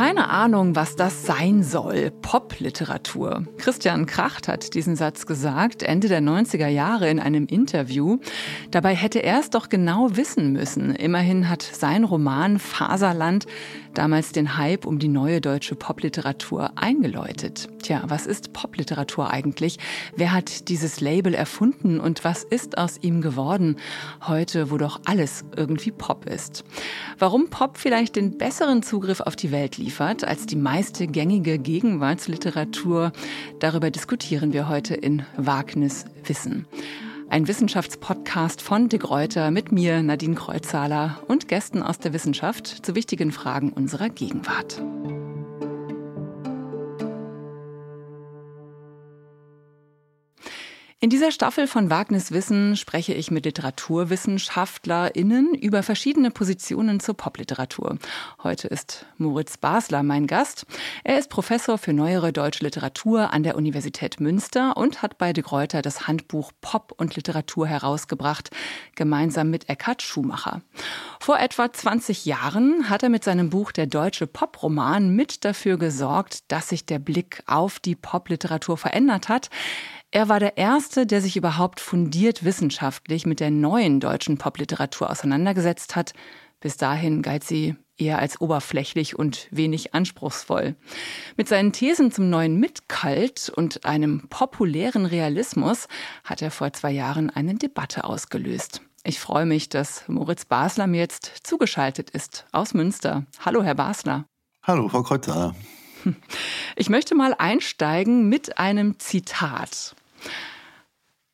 Keine Ahnung, was das sein soll. Popliteratur. Christian Kracht hat diesen Satz gesagt, Ende der 90er Jahre in einem Interview. Dabei hätte er es doch genau wissen müssen. Immerhin hat sein Roman Faserland damals den Hype um die neue deutsche Popliteratur eingeläutet. Tja, was ist Popliteratur eigentlich? Wer hat dieses Label erfunden und was ist aus ihm geworden? Heute, wo doch alles irgendwie Pop ist. Warum Pop vielleicht den besseren Zugriff auf die Welt liefert als die meiste gängige Gegenwartsliteratur, darüber diskutieren wir heute in Wagnis Wissen. Ein Wissenschaftspodcast von De Gruyter mit mir, Nadine Kreuzhaler und Gästen aus der Wissenschaft zu wichtigen Fragen unserer Gegenwart. In dieser Staffel von Wagnis Wissen spreche ich mit LiteraturwissenschaftlerInnen über verschiedene Positionen zur Popliteratur. Heute ist Moritz Basler mein Gast. Er ist Professor für neuere deutsche Literatur an der Universität Münster und hat bei de Gruyter das Handbuch Pop und Literatur herausgebracht, gemeinsam mit Eckhard Schumacher. Vor etwa 20 Jahren hat er mit seinem Buch Der deutsche Poproman mit dafür gesorgt, dass sich der Blick auf die Popliteratur verändert hat. Er war der Erste, der sich überhaupt fundiert wissenschaftlich mit der neuen deutschen Popliteratur auseinandergesetzt hat. Bis dahin galt sie eher als oberflächlich und wenig anspruchsvoll. Mit seinen Thesen zum neuen Mitkalt und einem populären Realismus hat er vor zwei Jahren eine Debatte ausgelöst. Ich freue mich, dass Moritz Basler mir jetzt zugeschaltet ist aus Münster. Hallo, Herr Basler. Hallo, Frau Kreuzer. Ich möchte mal einsteigen mit einem Zitat.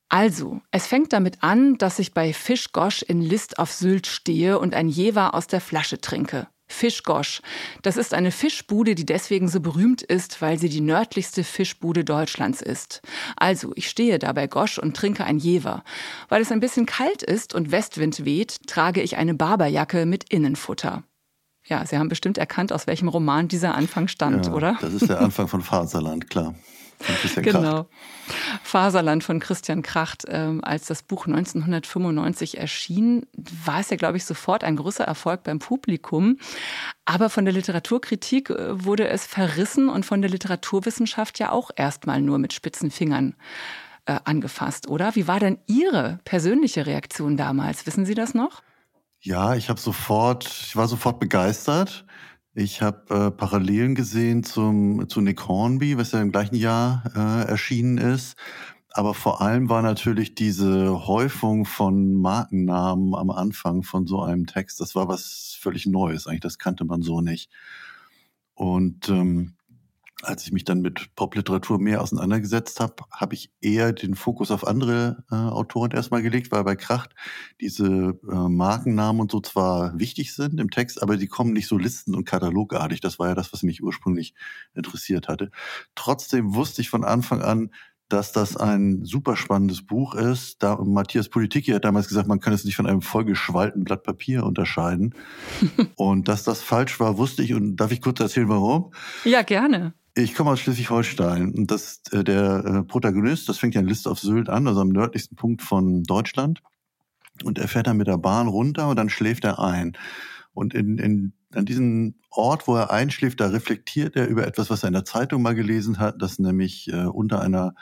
Also, es fängt damit an, dass ich bei Fischgosch in List auf Sylt stehe und ein Jever aus der Flasche trinke. Fischgosch. Das ist eine Fischbude, die deswegen so berühmt ist, weil sie die nördlichste Fischbude Deutschlands ist. Also, ich stehe da bei Gosch und trinke ein Jever. Weil es ein bisschen kalt ist und Westwind weht, trage ich eine Barberjacke mit Innenfutter. Ja, Sie haben bestimmt erkannt, aus welchem Roman dieser Anfang stammt, ja, oder? Das ist der Anfang von Faserland, klar. Genau. Faserland von Christian Kracht. Ähm, als das Buch 1995 erschien, war es ja, glaube ich, sofort ein großer Erfolg beim Publikum. Aber von der Literaturkritik äh, wurde es verrissen und von der Literaturwissenschaft ja auch erstmal nur mit spitzen Fingern äh, angefasst, oder? Wie war denn Ihre persönliche Reaktion damals? Wissen Sie das noch? Ja, ich habe sofort, ich war sofort begeistert. Ich habe äh, Parallelen gesehen zum, zu Nick Hornby, was ja im gleichen Jahr äh, erschienen ist. Aber vor allem war natürlich diese Häufung von Markennamen am Anfang von so einem Text, das war was völlig Neues. Eigentlich, das kannte man so nicht. Und ähm, als ich mich dann mit Popliteratur mehr auseinandergesetzt habe, habe ich eher den Fokus auf andere äh, Autoren erstmal gelegt, weil bei Kracht diese äh, Markennamen und so zwar wichtig sind im Text, aber die kommen nicht so listen- und katalogartig. Das war ja das, was mich ursprünglich interessiert hatte. Trotzdem wusste ich von Anfang an, dass das ein super spannendes Buch ist. Da, Matthias Politiki hat damals gesagt, man kann es nicht von einem vollgeschwallten Blatt Papier unterscheiden. und dass das falsch war, wusste ich. Und darf ich kurz erzählen, warum? Ja, gerne. Ich komme aus Schleswig-Holstein und das, äh, der äh, Protagonist, das fängt ja in List auf Sylt an, also am nördlichsten Punkt von Deutschland. Und er fährt dann mit der Bahn runter und dann schläft er ein. Und in, in, an diesem Ort, wo er einschläft, da reflektiert er über etwas, was er in der Zeitung mal gelesen hat, dass nämlich äh, unter einer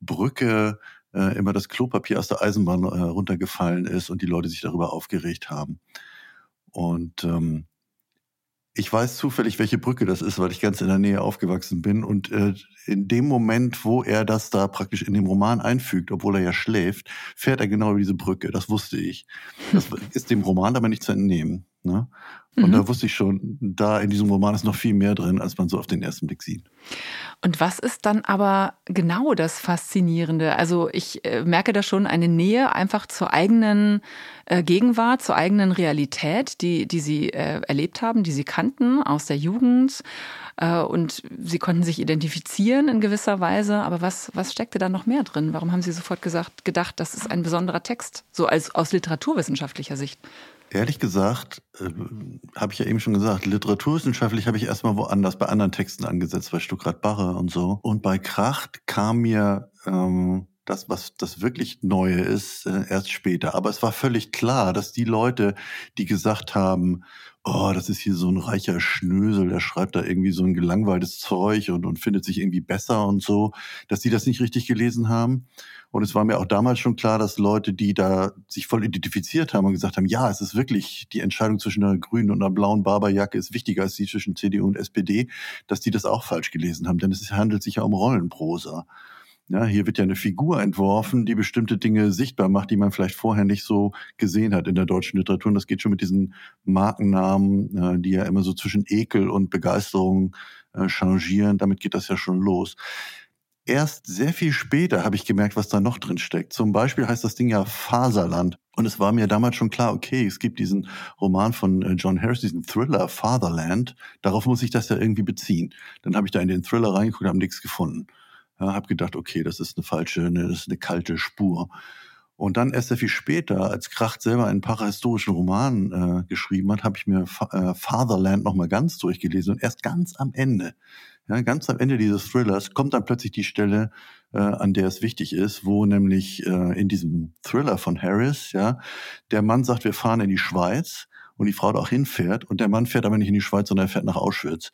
Brücke äh, immer das Klopapier aus der Eisenbahn äh, runtergefallen ist und die Leute sich darüber aufgeregt haben. Und ähm, ich weiß zufällig, welche Brücke das ist, weil ich ganz in der Nähe aufgewachsen bin. Und äh, in dem Moment, wo er das da praktisch in dem Roman einfügt, obwohl er ja schläft, fährt er genau über diese Brücke. Das wusste ich. Das ist dem Roman aber nicht zu entnehmen. Ne? Und mhm. da wusste ich schon, da in diesem Roman ist noch viel mehr drin, als man so auf den ersten Blick sieht. Und was ist dann aber genau das Faszinierende? Also ich äh, merke da schon eine Nähe einfach zur eigenen äh, Gegenwart, zur eigenen Realität, die, die Sie äh, erlebt haben, die Sie kannten aus der Jugend. Und Sie konnten sich identifizieren in gewisser Weise. Aber was, was steckte da noch mehr drin? Warum haben Sie sofort gesagt, gedacht, das ist ein besonderer Text, so als aus literaturwissenschaftlicher Sicht? Ehrlich gesagt, äh, habe ich ja eben schon gesagt, literaturwissenschaftlich habe ich erstmal woanders bei anderen Texten angesetzt, bei Stuckrad Barre und so. Und bei Kracht kam mir ähm, das, was das wirklich Neue ist, äh, erst später. Aber es war völlig klar, dass die Leute, die gesagt haben, oh, das ist hier so ein reicher Schnösel, der schreibt da irgendwie so ein gelangweiltes Zeug und, und findet sich irgendwie besser und so, dass die das nicht richtig gelesen haben. Und es war mir auch damals schon klar, dass Leute, die da sich voll identifiziert haben und gesagt haben, ja, es ist wirklich die Entscheidung zwischen einer grünen und einer blauen Barberjacke ist wichtiger als die zwischen CDU und SPD, dass die das auch falsch gelesen haben. Denn es handelt sich ja um Rollenprosa. Ja, hier wird ja eine Figur entworfen, die bestimmte Dinge sichtbar macht, die man vielleicht vorher nicht so gesehen hat in der deutschen Literatur. Und das geht schon mit diesen Markennamen, äh, die ja immer so zwischen Ekel und Begeisterung äh, changieren. Damit geht das ja schon los. Erst sehr viel später habe ich gemerkt, was da noch drin steckt. Zum Beispiel heißt das Ding ja Faserland. Und es war mir damals schon klar, okay, es gibt diesen Roman von äh, John Harris, diesen Thriller Fatherland. Darauf muss ich das ja irgendwie beziehen. Dann habe ich da in den Thriller reingeguckt habe nichts gefunden. Ja, habe gedacht, okay, das ist eine falsche, eine, das ist eine kalte Spur. Und dann erst sehr viel später, als Kracht selber einen parahistorischen Roman äh, geschrieben hat, habe ich mir Fa äh, Fatherland nochmal ganz durchgelesen. Und erst ganz am Ende, ja, ganz am Ende dieses Thrillers, kommt dann plötzlich die Stelle, äh, an der es wichtig ist, wo nämlich äh, in diesem Thriller von Harris, ja, der Mann sagt, wir fahren in die Schweiz und die Frau da auch hinfährt und der Mann fährt aber nicht in die Schweiz, sondern er fährt nach Auschwitz.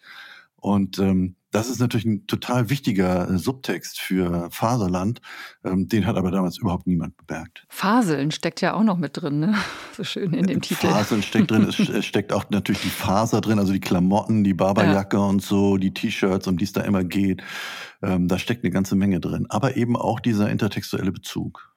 Und ähm, das ist natürlich ein total wichtiger äh, Subtext für Faserland. Ähm, den hat aber damals überhaupt niemand bemerkt. Faseln steckt ja auch noch mit drin, ne? So schön in dem Titel. Faseln steckt drin, es steckt auch natürlich die Faser drin, also die Klamotten, die Barberjacke ja. und so, die T-Shirts, um die es da immer geht. Ähm, da steckt eine ganze Menge drin. Aber eben auch dieser intertextuelle Bezug.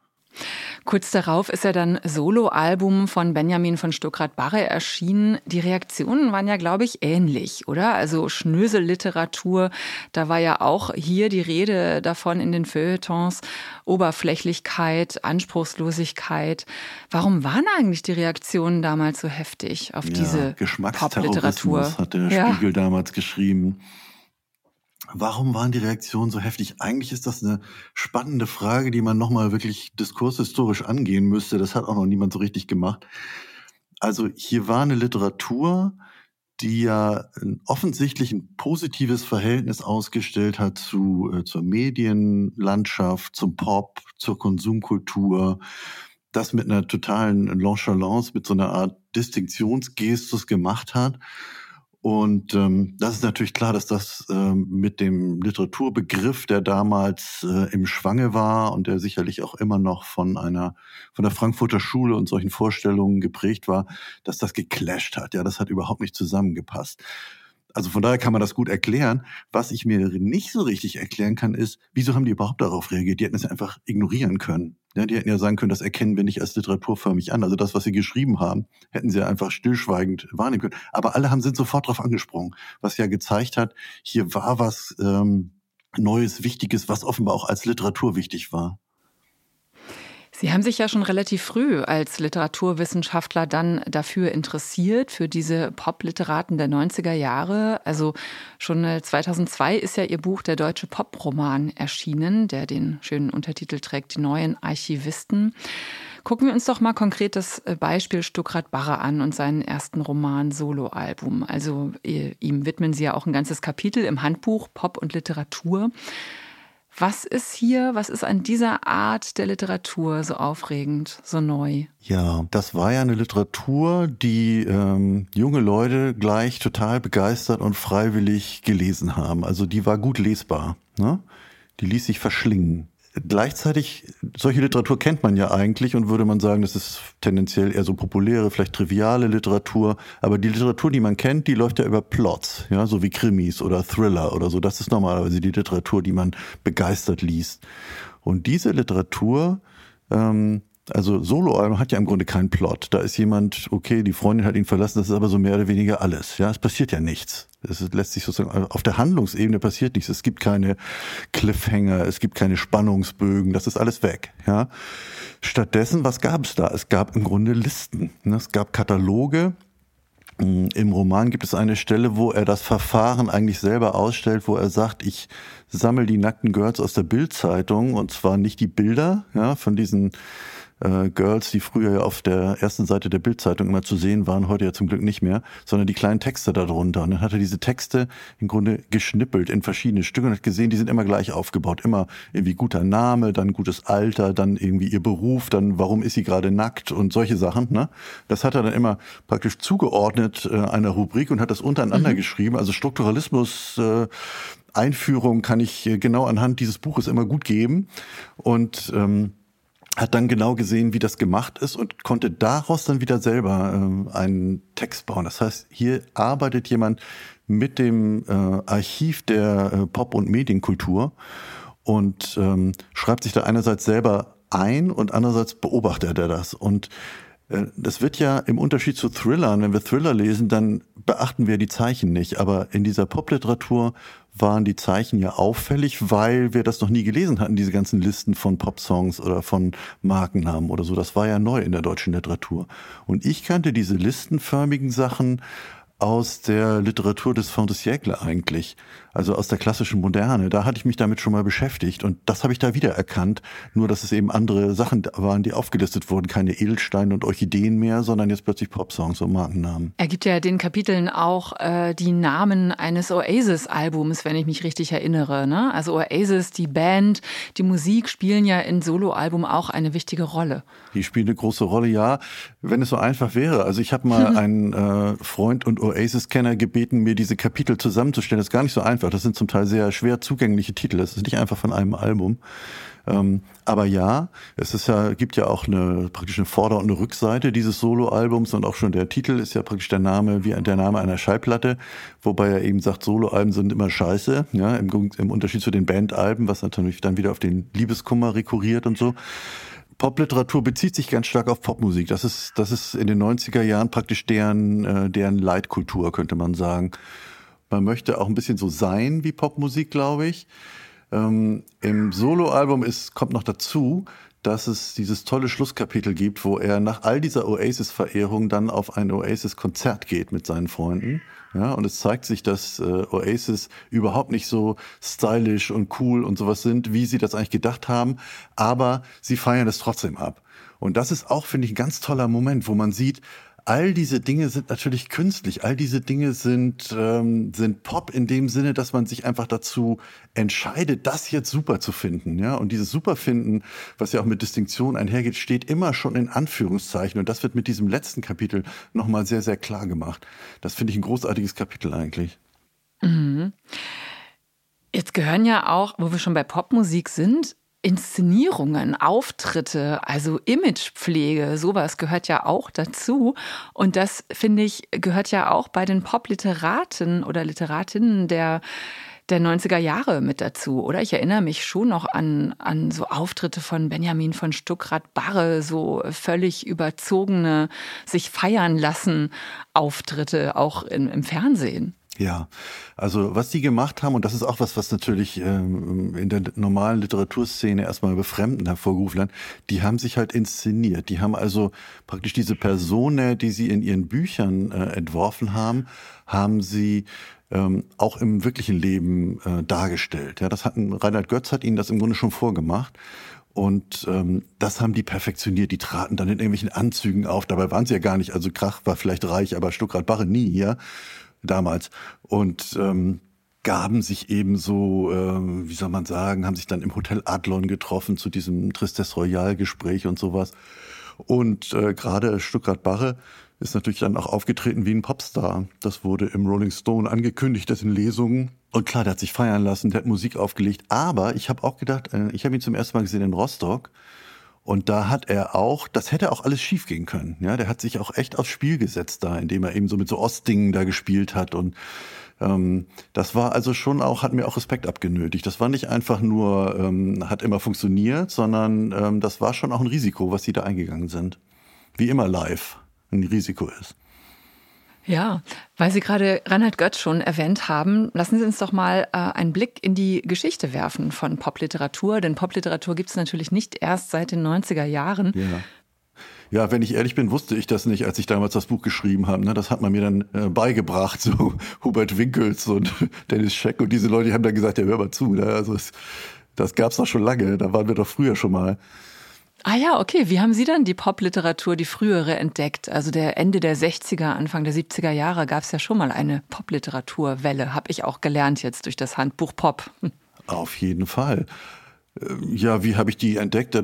Kurz darauf ist ja dann Soloalbum von Benjamin von Stuckrad-Barre erschienen. Die Reaktionen waren ja, glaube ich, ähnlich, oder? Also Schnöselliteratur, da war ja auch hier die Rede davon in den Feuilletons. Oberflächlichkeit, Anspruchslosigkeit. Warum waren eigentlich die Reaktionen damals so heftig auf ja, diese Popliteratur? hat der ja. Spiegel damals geschrieben. Warum waren die Reaktionen so heftig? Eigentlich ist das eine spannende Frage, die man nochmal wirklich diskurshistorisch angehen müsste. Das hat auch noch niemand so richtig gemacht. Also hier war eine Literatur, die ja offensichtlich ein positives Verhältnis ausgestellt hat zu, äh, zur Medienlandschaft, zum Pop, zur Konsumkultur, das mit einer totalen Nonchalance, mit so einer Art Distinktionsgestus gemacht hat und ähm, das ist natürlich klar, dass das ähm, mit dem Literaturbegriff, der damals äh, im Schwange war und der sicherlich auch immer noch von einer von der Frankfurter Schule und solchen Vorstellungen geprägt war, dass das geclasht hat. Ja, das hat überhaupt nicht zusammengepasst. Also von daher kann man das gut erklären. Was ich mir nicht so richtig erklären kann, ist, wieso haben die überhaupt darauf reagiert? Die hätten es einfach ignorieren können. Ja, die hätten ja sagen können, das erkennen wir nicht als literaturförmig an. Also das, was sie geschrieben haben, hätten sie einfach stillschweigend wahrnehmen können. Aber alle haben sind sofort darauf angesprungen, was ja gezeigt hat, hier war was ähm, Neues, Wichtiges, was offenbar auch als Literatur wichtig war. Sie haben sich ja schon relativ früh als Literaturwissenschaftler dann dafür interessiert, für diese Popliteraten der 90er Jahre. Also schon 2002 ist ja Ihr Buch Der deutsche Poproman erschienen, der den schönen Untertitel trägt, Die neuen Archivisten. Gucken wir uns doch mal konkret das äh, Beispiel Stuckrad Barre an und seinen ersten Roman Soloalbum. Also ihm widmen Sie ja auch ein ganzes Kapitel im Handbuch Pop und Literatur. Was ist hier, was ist an dieser Art der Literatur so aufregend, so neu? Ja, das war ja eine Literatur, die ähm, junge Leute gleich total begeistert und freiwillig gelesen haben. Also die war gut lesbar. Ne? Die ließ sich verschlingen. Gleichzeitig, solche Literatur kennt man ja eigentlich und würde man sagen, das ist tendenziell eher so populäre, vielleicht triviale Literatur. Aber die Literatur, die man kennt, die läuft ja über Plots, ja, so wie Krimis oder Thriller oder so. Das ist normalerweise die Literatur, die man begeistert liest. Und diese Literatur, ähm, also Soloalbum hat ja im Grunde keinen Plot. Da ist jemand, okay, die Freundin hat ihn verlassen, das ist aber so mehr oder weniger alles. Ja, es passiert ja nichts. Es lässt sich sozusagen, auf der Handlungsebene passiert nichts. Es gibt keine Cliffhanger, es gibt keine Spannungsbögen, das ist alles weg. Ja. Stattdessen, was gab es da? Es gab im Grunde Listen. Ne? Es gab Kataloge, hm, im Roman gibt es eine Stelle, wo er das Verfahren eigentlich selber ausstellt, wo er sagt, ich sammle die nackten Girls aus der Bildzeitung und zwar nicht die Bilder ja, von diesen äh, Girls, die früher ja auf der ersten Seite der Bildzeitung immer zu sehen waren, heute ja zum Glück nicht mehr, sondern die kleinen Texte darunter. Und dann hat er diese Texte im Grunde geschnippelt in verschiedene Stücke und hat gesehen, die sind immer gleich aufgebaut. Immer irgendwie guter Name, dann gutes Alter, dann irgendwie ihr Beruf, dann warum ist sie gerade nackt und solche Sachen. Ne? Das hat er dann immer praktisch zugeordnet äh, einer Rubrik und hat das untereinander mhm. geschrieben. Also Strukturalismus äh, Einführung kann ich äh, genau anhand dieses Buches immer gut geben. Und ähm, hat dann genau gesehen, wie das gemacht ist und konnte daraus dann wieder selber äh, einen Text bauen. Das heißt, hier arbeitet jemand mit dem äh, Archiv der äh, Pop- und Medienkultur und ähm, schreibt sich da einerseits selber ein und andererseits beobachtet er das. Und das wird ja im Unterschied zu Thrillern, wenn wir Thriller lesen, dann beachten wir die Zeichen nicht. Aber in dieser Popliteratur waren die Zeichen ja auffällig, weil wir das noch nie gelesen hatten, diese ganzen Listen von Popsongs oder von Markennamen oder so. Das war ja neu in der deutschen Literatur. Und ich kannte diese listenförmigen Sachen aus der Literatur des Fin de eigentlich, also aus der klassischen Moderne. Da hatte ich mich damit schon mal beschäftigt und das habe ich da wieder erkannt. Nur, dass es eben andere Sachen waren, die aufgelistet wurden. Keine Edelsteine und Orchideen mehr, sondern jetzt plötzlich Popsongs und Markennamen. Er gibt ja den Kapiteln auch äh, die Namen eines Oasis-Albums, wenn ich mich richtig erinnere. Ne? Also Oasis, die Band, die Musik spielen ja in Soloalbum auch eine wichtige Rolle. Die spielen eine große Rolle, ja. Wenn es so einfach wäre. Also ich habe mal einen äh, Freund und Oasis-Kenner gebeten, mir diese Kapitel zusammenzustellen. Das ist gar nicht so einfach. Das sind zum Teil sehr schwer zugängliche Titel. Das ist nicht einfach von einem Album. Ähm, aber ja, es ist ja, gibt ja auch eine praktisch eine Vorder- und eine Rückseite dieses Soloalbums und auch schon der Titel ist ja praktisch der Name wie der Name einer Schallplatte, wobei er eben sagt, Soloalben sind immer scheiße, ja, im, im Unterschied zu den Bandalben, was natürlich dann wieder auf den Liebeskummer rekurriert und so. Popliteratur bezieht sich ganz stark auf Popmusik. Das ist, das ist in den 90er Jahren praktisch deren, äh, deren Leitkultur, könnte man sagen. Man möchte auch ein bisschen so sein wie Popmusik, glaube ich. Ähm, Im Soloalbum ist, kommt noch dazu, dass es dieses tolle Schlusskapitel gibt, wo er nach all dieser Oasis-Verehrung dann auf ein Oasis-Konzert geht mit seinen Freunden. Ja, und es zeigt sich, dass äh, Oasis überhaupt nicht so stylisch und cool und sowas sind, wie sie das eigentlich gedacht haben, aber sie feiern es trotzdem ab. Und das ist auch, finde ich, ein ganz toller Moment, wo man sieht, all diese Dinge sind natürlich künstlich. All diese Dinge sind, ähm, sind Pop in dem Sinne, dass man sich einfach dazu entscheidet, das jetzt super zu finden. Ja? Und dieses Superfinden, was ja auch mit Distinktion einhergeht, steht immer schon in Anführungszeichen. Und das wird mit diesem letzten Kapitel nochmal sehr, sehr klar gemacht. Das finde ich ein großartiges Kapitel eigentlich. Mhm. Jetzt gehören ja auch, wo wir schon bei Popmusik sind, Inszenierungen, Auftritte, also Imagepflege, sowas gehört ja auch dazu. Und das, finde ich, gehört ja auch bei den Popliteraten oder Literatinnen der der 90er Jahre mit dazu, oder? Ich erinnere mich schon noch an, an so Auftritte von Benjamin von Stuckrad-Barre, so völlig überzogene, sich feiern lassen Auftritte, auch in, im Fernsehen. Ja, also was die gemacht haben, und das ist auch was, was natürlich ähm, in der normalen Literaturszene erstmal befremden hervorgerufen hat, die haben sich halt inszeniert. Die haben also praktisch diese Personen, die sie in ihren Büchern äh, entworfen haben, haben sie ähm, auch im wirklichen Leben äh, dargestellt. Ja, das hatten Reinhard Götz hat ihnen das im Grunde schon vorgemacht. Und ähm, das haben die perfektioniert. Die traten dann in irgendwelchen Anzügen auf. Dabei waren sie ja gar nicht. Also Krach war vielleicht reich, aber Stuckrad Barre nie, ja damals. Und ähm, gaben sich eben so, ähm, wie soll man sagen, haben sich dann im Hotel Adlon getroffen zu diesem Tristesse Royal Gespräch und sowas. Und äh, gerade Stuttgart Barre ist natürlich dann auch aufgetreten wie ein Popstar. Das wurde im Rolling Stone angekündigt, das in Lesungen. Und klar, der hat sich feiern lassen, der hat Musik aufgelegt. Aber ich habe auch gedacht, äh, ich habe ihn zum ersten Mal gesehen in Rostock. Und da hat er auch, das hätte auch alles schief gehen können. Ja, der hat sich auch echt aufs Spiel gesetzt da, indem er eben so mit so Ostdingen da gespielt hat und ähm, das war also schon auch, hat mir auch Respekt abgenötigt. Das war nicht einfach nur, ähm, hat immer funktioniert, sondern ähm, das war schon auch ein Risiko, was sie da eingegangen sind. Wie immer live ein Risiko ist. Ja, weil Sie gerade Reinhard Götz schon erwähnt haben, lassen Sie uns doch mal äh, einen Blick in die Geschichte werfen von Popliteratur. Denn Popliteratur gibt es natürlich nicht erst seit den 90er Jahren. Ja. Ja, wenn ich ehrlich bin, wusste ich das nicht, als ich damals das Buch geschrieben habe. Ne? Das hat man mir dann äh, beigebracht, so Hubert Winkels und Dennis Scheck und diese Leute, die haben dann gesagt, ja, hör mal zu. Ne? Also es, das gab's doch schon lange, da waren wir doch früher schon mal. Ah ja, okay. Wie haben Sie dann die Popliteratur, die frühere, entdeckt? Also der Ende der 60er, Anfang der 70er Jahre gab es ja schon mal eine Popliteraturwelle. Habe ich auch gelernt jetzt durch das Handbuch Pop. Auf jeden Fall. Äh, ja, wie habe ich die entdeckt?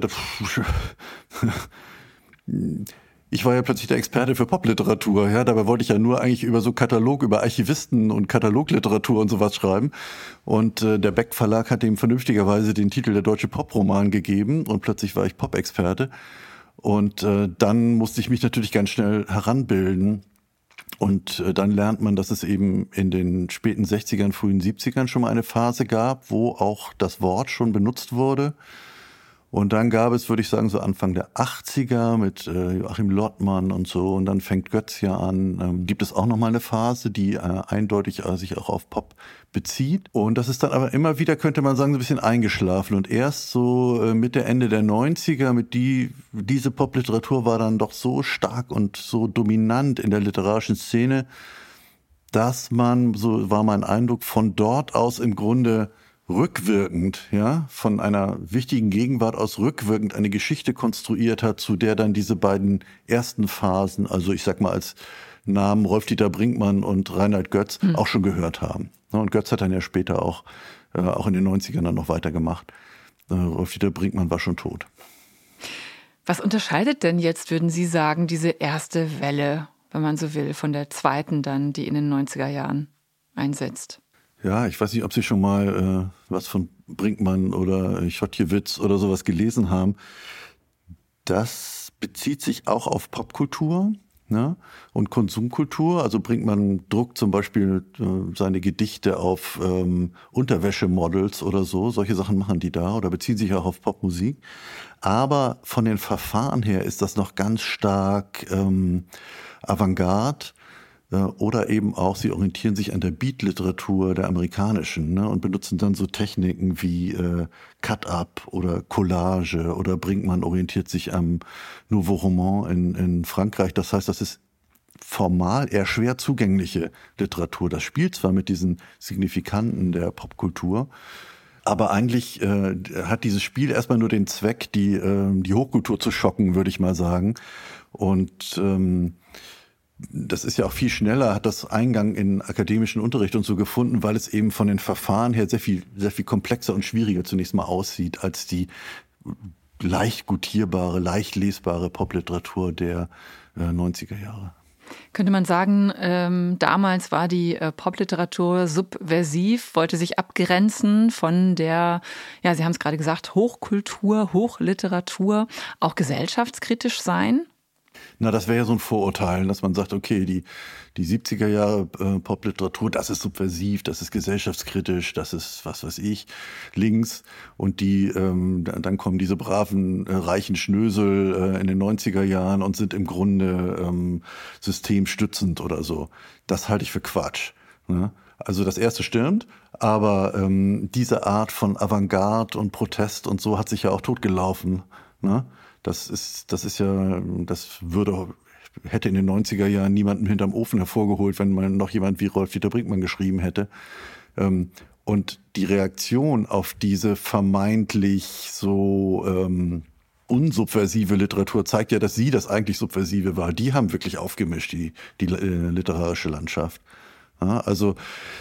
ich war ja plötzlich der Experte für Popliteratur. Ja, dabei wollte ich ja nur eigentlich über so Katalog, über Archivisten und Katalogliteratur und sowas schreiben. Und äh, der Beck Verlag hat ihm vernünftigerweise den Titel der deutsche Poproman gegeben und plötzlich war ich Pop-Experte. Und äh, dann musste ich mich natürlich ganz schnell heranbilden. Und äh, dann lernt man, dass es eben in den späten 60ern, frühen 70ern schon mal eine Phase gab, wo auch das Wort schon benutzt wurde. Und dann gab es, würde ich sagen, so Anfang der 80er mit äh, Joachim Lottmann und so. Und dann fängt Götz ja an. Ähm, gibt es auch nochmal eine Phase, die äh, eindeutig äh, sich auch auf Pop bezieht. Und das ist dann aber immer wieder, könnte man sagen, so ein bisschen eingeschlafen. Und erst so äh, Mitte, Ende der 90er, mit die, diese Popliteratur war dann doch so stark und so dominant in der literarischen Szene, dass man, so war mein Eindruck, von dort aus im Grunde rückwirkend, ja, von einer wichtigen Gegenwart aus rückwirkend eine Geschichte konstruiert hat, zu der dann diese beiden ersten Phasen, also ich sag mal als Namen Rolf-Dieter Brinkmann und Reinhard Götz hm. auch schon gehört haben. Und Götz hat dann ja später auch, äh, auch in den 90ern dann noch weitergemacht. Äh, Rolf-Dieter Brinkmann war schon tot. Was unterscheidet denn jetzt, würden Sie sagen, diese erste Welle, wenn man so will, von der zweiten dann, die in den 90er Jahren einsetzt? Ja, ich weiß nicht, ob Sie schon mal äh, was von Brinkmann oder Schottjewitz oder sowas gelesen haben. Das bezieht sich auch auf Popkultur ne? und Konsumkultur. Also Brinkmann druckt zum Beispiel äh, seine Gedichte auf ähm, Unterwäschemodels oder so. Solche Sachen machen die da oder beziehen sich auch auf Popmusik. Aber von den Verfahren her ist das noch ganz stark ähm, Avantgarde äh, oder eben auch, sie orientieren sich an der Beat-Literatur der amerikanischen ne, und benutzen dann so Techniken wie äh, Cut-Up oder Collage oder Brinkmann orientiert sich am Nouveau Roman in, in Frankreich. Das heißt, das ist formal eher schwer zugängliche Literatur. Das spielt zwar mit diesen Signifikanten der Popkultur, aber eigentlich äh, hat dieses Spiel erstmal nur den Zweck, die, äh, die Hochkultur zu schocken, würde ich mal sagen. Und ähm, das ist ja auch viel schneller, hat das Eingang in akademischen Unterricht und so gefunden, weil es eben von den Verfahren her sehr viel, sehr viel komplexer und schwieriger zunächst mal aussieht als die leicht gutierbare, leicht lesbare Popliteratur der äh, 90er Jahre. Könnte man sagen, ähm, damals war die äh, Popliteratur subversiv, wollte sich abgrenzen von der, ja, Sie haben es gerade gesagt, Hochkultur, Hochliteratur, auch gesellschaftskritisch sein? Na, das wäre ja so ein Vorurteil, dass man sagt, okay, die, die 70er Jahre äh, Popliteratur, das ist subversiv, das ist gesellschaftskritisch, das ist, was weiß ich, links. Und die, ähm, dann kommen diese braven, äh, reichen Schnösel äh, in den 90er Jahren und sind im Grunde ähm, systemstützend oder so. Das halte ich für Quatsch. Ne? Also das erste stimmt, aber ähm, diese Art von Avantgarde und Protest und so hat sich ja auch totgelaufen. Ne? Das ist, das ist ja, das würde, hätte in den 90er Jahren niemanden hinterm Ofen hervorgeholt, wenn man noch jemand wie Rolf-Dieter Brinkmann geschrieben hätte. Ähm, und die Reaktion auf diese vermeintlich so ähm, unsubversive Literatur zeigt ja, dass sie das eigentlich Subversive war. Die haben wirklich aufgemischt, die, die äh, literarische Landschaft. Also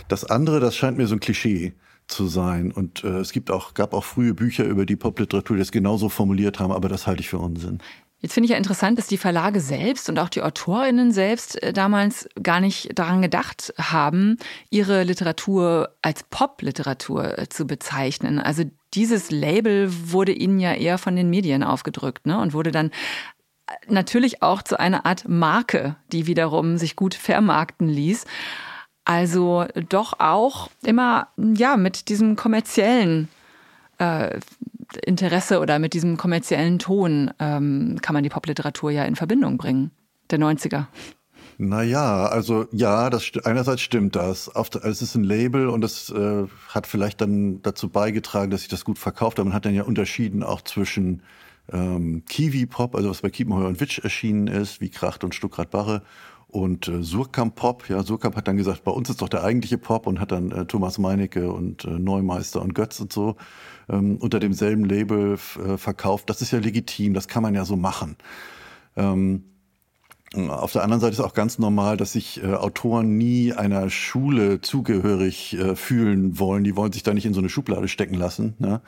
das andere, das scheint mir so ein Klischee zu sein. Und äh, es gibt auch, gab auch frühe Bücher über die Popliteratur, die das genauso formuliert haben, aber das halte ich für Unsinn. Jetzt finde ich ja interessant, dass die Verlage selbst und auch die AutorInnen selbst äh, damals gar nicht daran gedacht haben, ihre Literatur als Popliteratur äh, zu bezeichnen. Also dieses Label wurde ihnen ja eher von den Medien aufgedrückt ne? und wurde dann äh, natürlich auch zu einer Art Marke, die wiederum sich gut vermarkten ließ. Also doch auch immer ja mit diesem kommerziellen äh, Interesse oder mit diesem kommerziellen Ton ähm, kann man die Popliteratur ja in Verbindung bringen, der 90er. Naja, also ja, das einerseits stimmt das. Es ist ein Label und das äh, hat vielleicht dann dazu beigetragen, dass sich das gut verkauft. Aber man hat dann ja unterschieden auch zwischen ähm, Kiwi Pop, also was bei Kiepenheuer und Witsch erschienen ist, wie Kracht und Stuckrad Barre, und äh, Surkamp Pop. Ja, Surkamp hat dann gesagt, bei uns ist doch der eigentliche Pop und hat dann äh, Thomas Meinecke und äh, Neumeister und Götz und so ähm, unter demselben Label äh, verkauft. Das ist ja legitim, das kann man ja so machen. Ähm, auf der anderen Seite ist auch ganz normal, dass sich äh, Autoren nie einer Schule zugehörig äh, fühlen wollen. Die wollen sich da nicht in so eine Schublade stecken lassen. Ne?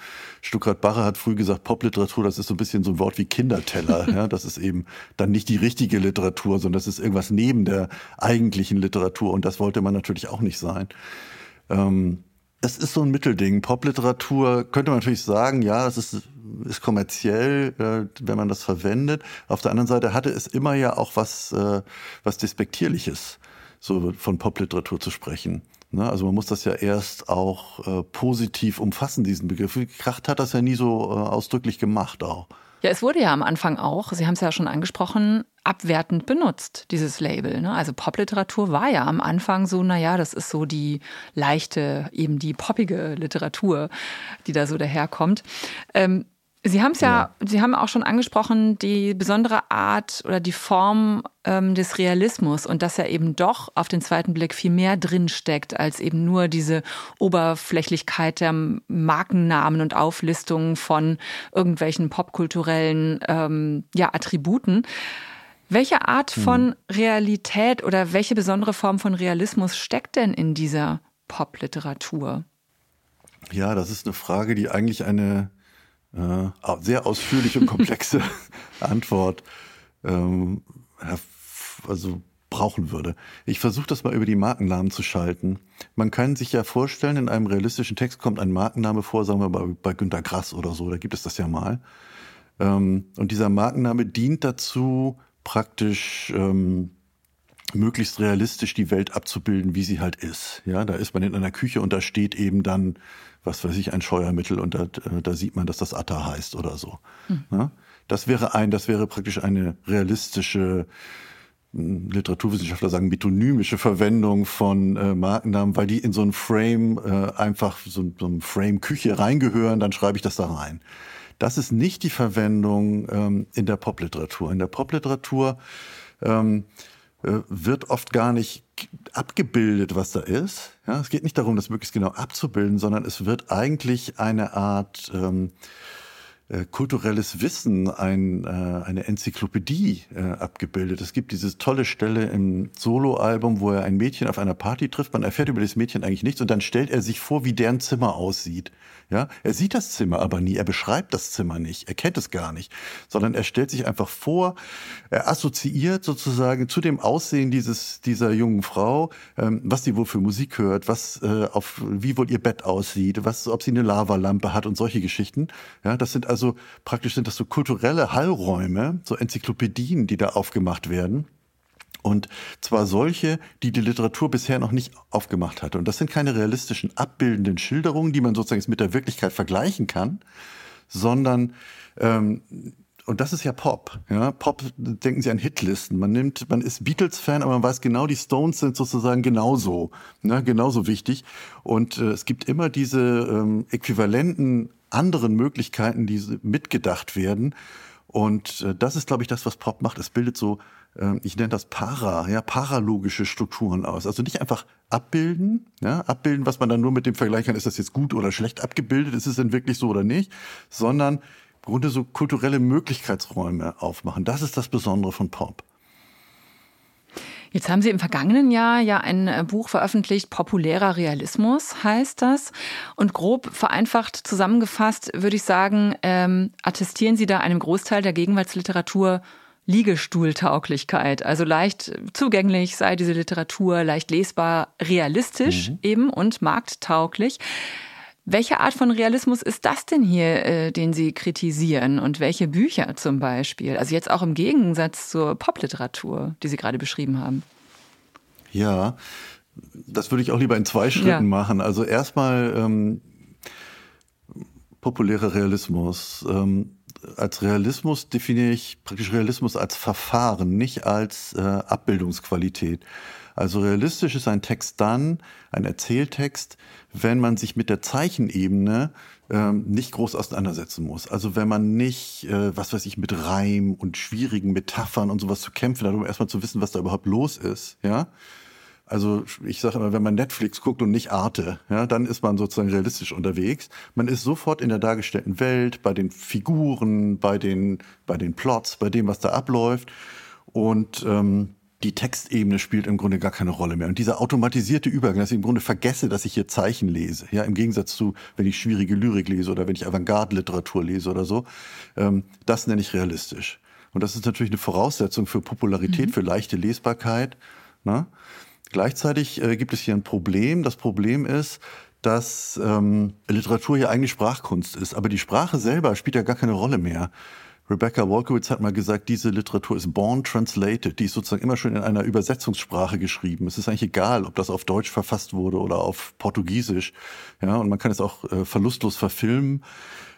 Stuckrad Barre hat früh gesagt, Popliteratur, das ist so ein bisschen so ein Wort wie Kinderteller. ja? Das ist eben dann nicht die richtige Literatur, sondern das ist irgendwas neben der eigentlichen Literatur. Und das wollte man natürlich auch nicht sein. Ähm, es ist so ein Mittelding. Popliteratur könnte man natürlich sagen, ja, es ist, ist kommerziell, äh, wenn man das verwendet. Auf der anderen Seite hatte es immer ja auch was, äh, was Despektierliches, so von Popliteratur zu sprechen. Ne? Also man muss das ja erst auch äh, positiv umfassen, diesen Begriff. Kracht hat das ja nie so äh, ausdrücklich gemacht auch. Ja, es wurde ja am Anfang auch, Sie haben es ja schon angesprochen, abwertend benutzt, dieses Label. Ne? Also Popliteratur war ja am Anfang so, naja, das ist so die leichte, eben die poppige Literatur, die da so daherkommt. Ähm, Sie haben es ja, ja, Sie haben auch schon angesprochen, die besondere Art oder die Form ähm, des Realismus und dass ja eben doch auf den zweiten Blick viel mehr drinsteckt als eben nur diese Oberflächlichkeit der Markennamen und Auflistungen von irgendwelchen popkulturellen ähm, ja, Attributen. Welche Art hm. von Realität oder welche besondere Form von Realismus steckt denn in dieser Popliteratur? Ja, das ist eine Frage, die eigentlich eine sehr ausführliche und komplexe Antwort ähm, also brauchen würde. Ich versuche das mal über die Markennamen zu schalten. Man kann sich ja vorstellen, in einem realistischen Text kommt ein Markenname vor, sagen wir bei, bei Günter Grass oder so, da gibt es das ja mal. Ähm, und dieser Markenname dient dazu, praktisch ähm, möglichst realistisch die Welt abzubilden, wie sie halt ist. Ja, da ist man in einer Küche und da steht eben dann was weiß ich, ein Scheuermittel und da, äh, da sieht man, dass das Atta heißt oder so. Mhm. Ja? Das wäre ein, das wäre praktisch eine realistische hm, Literaturwissenschaftler sagen metonymische Verwendung von äh, Markennamen, weil die in so ein Frame äh, einfach so, so ein Frame Küche reingehören, dann schreibe ich das da rein. Das ist nicht die Verwendung ähm, in der Popliteratur. In der Popliteratur ähm, äh, wird oft gar nicht abgebildet, was da ist. Ja, es geht nicht darum, das möglichst genau abzubilden, sondern es wird eigentlich eine Art ähm, äh, kulturelles Wissen, ein, äh, eine Enzyklopädie äh, abgebildet. Es gibt diese tolle Stelle im Soloalbum, wo er ein Mädchen auf einer Party trifft. Man erfährt über das Mädchen eigentlich nichts und dann stellt er sich vor, wie deren Zimmer aussieht. Ja, er sieht das Zimmer aber nie, er beschreibt das Zimmer nicht, er kennt es gar nicht, sondern er stellt sich einfach vor, er assoziiert sozusagen zu dem Aussehen dieses dieser jungen Frau, ähm, was sie wohl für Musik hört, was äh, auf wie wohl ihr Bett aussieht, was ob sie eine Lavalampe hat und solche Geschichten. Ja, das sind also praktisch sind das so kulturelle Hallräume, so Enzyklopädien, die da aufgemacht werden. Und zwar solche, die die Literatur bisher noch nicht aufgemacht hatte. Und das sind keine realistischen abbildenden Schilderungen, die man sozusagen mit der Wirklichkeit vergleichen kann, sondern ähm, und das ist ja Pop. Ja, Pop denken Sie an Hitlisten. Man nimmt, man ist Beatles-Fan, aber man weiß genau, die Stones sind sozusagen genauso, ne, genauso wichtig. Und äh, es gibt immer diese ähm, äquivalenten anderen Möglichkeiten, die mitgedacht werden. Und äh, das ist, glaube ich, das, was Pop macht. Es bildet so ähm, ich nenne das para, ja, paralogische Strukturen aus. Also nicht einfach abbilden, ja, abbilden, was man dann nur mit dem Vergleich kann, ist das jetzt gut oder schlecht abgebildet, ist es denn wirklich so oder nicht, sondern im Grunde so kulturelle Möglichkeitsräume aufmachen. Das ist das Besondere von Pop. Jetzt haben Sie im vergangenen Jahr ja ein äh, Buch veröffentlicht, Populärer Realismus heißt das. Und grob vereinfacht zusammengefasst würde ich sagen, ähm, attestieren Sie da einem Großteil der Gegenwartsliteratur Liegestuhltauglichkeit. Also leicht zugänglich sei diese Literatur, leicht lesbar, realistisch mhm. eben und markttauglich. Welche Art von Realismus ist das denn hier, äh, den Sie kritisieren und welche Bücher zum Beispiel? Also jetzt auch im Gegensatz zur Popliteratur, die Sie gerade beschrieben haben. Ja, das würde ich auch lieber in zwei Schritten ja. machen. Also erstmal ähm, populärer Realismus. Ähm, als Realismus definiere ich praktisch Realismus als Verfahren, nicht als äh, Abbildungsqualität. Also realistisch ist ein Text dann, ein Erzähltext, wenn man sich mit der Zeichenebene ähm, nicht groß auseinandersetzen muss. Also wenn man nicht, äh, was weiß ich, mit Reim und schwierigen Metaphern und sowas zu kämpfen hat, um erstmal zu wissen, was da überhaupt los ist, ja. Also ich sage immer, wenn man Netflix guckt und nicht Arte, ja, dann ist man sozusagen realistisch unterwegs. Man ist sofort in der dargestellten Welt, bei den Figuren, bei den, bei den Plots, bei dem, was da abläuft. Und ähm, die Textebene spielt im Grunde gar keine Rolle mehr. Und dieser automatisierte Übergang, dass ich im Grunde vergesse, dass ich hier Zeichen lese, ja, im Gegensatz zu, wenn ich schwierige Lyrik lese oder wenn ich Avantgarde-Literatur lese oder so, ähm, das nenne ich realistisch. Und das ist natürlich eine Voraussetzung für Popularität, mhm. für leichte Lesbarkeit. Ne? Gleichzeitig äh, gibt es hier ein Problem. Das Problem ist, dass ähm, Literatur ja eigentlich Sprachkunst ist, aber die Sprache selber spielt ja gar keine Rolle mehr. Rebecca Wolkowitz hat mal gesagt, diese Literatur ist born translated. Die ist sozusagen immer schon in einer Übersetzungssprache geschrieben. Es ist eigentlich egal, ob das auf Deutsch verfasst wurde oder auf Portugiesisch. Ja, und man kann es auch äh, verlustlos verfilmen.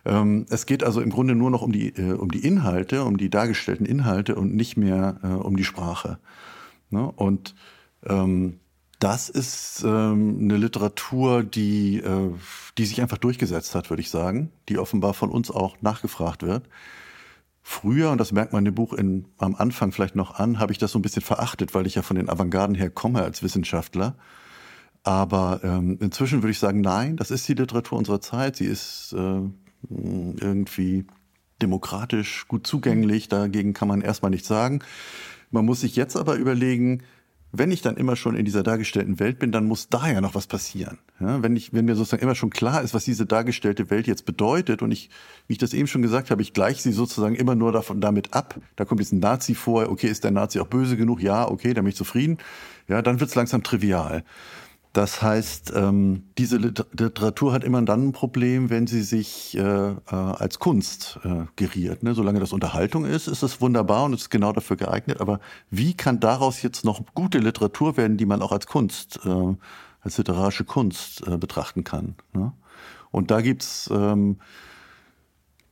Ähm, es geht also im Grunde nur noch um die, äh, um die Inhalte, um die dargestellten Inhalte und nicht mehr äh, um die Sprache. Ne? Und ähm, das ist ähm, eine Literatur, die, äh, die sich einfach durchgesetzt hat, würde ich sagen, die offenbar von uns auch nachgefragt wird. Früher, und das merkt man dem Buch in, am Anfang vielleicht noch an, habe ich das so ein bisschen verachtet, weil ich ja von den Avantgarden her komme als Wissenschaftler. Aber ähm, inzwischen würde ich sagen, nein, das ist die Literatur unserer Zeit. Sie ist äh, irgendwie demokratisch, gut zugänglich. Dagegen kann man erstmal nichts sagen. Man muss sich jetzt aber überlegen, wenn ich dann immer schon in dieser dargestellten Welt bin, dann muss da ja noch was passieren. Ja, wenn, ich, wenn mir sozusagen immer schon klar ist, was diese dargestellte Welt jetzt bedeutet und ich, wie ich das eben schon gesagt habe, ich gleiche sie sozusagen immer nur davon, damit ab. Da kommt jetzt ein Nazi vor, okay, ist der Nazi auch böse genug? Ja, okay, dann bin ich zufrieden. Ja, dann wird es langsam trivial. Das heißt, ähm, diese Literatur hat immer dann ein Problem, wenn sie sich äh, äh, als Kunst äh, geriert. Ne? Solange das Unterhaltung ist, ist es wunderbar und ist genau dafür geeignet. Aber wie kann daraus jetzt noch gute Literatur werden, die man auch als Kunst, als literarische Kunst betrachten kann? Ne? Und da gibt's ähm,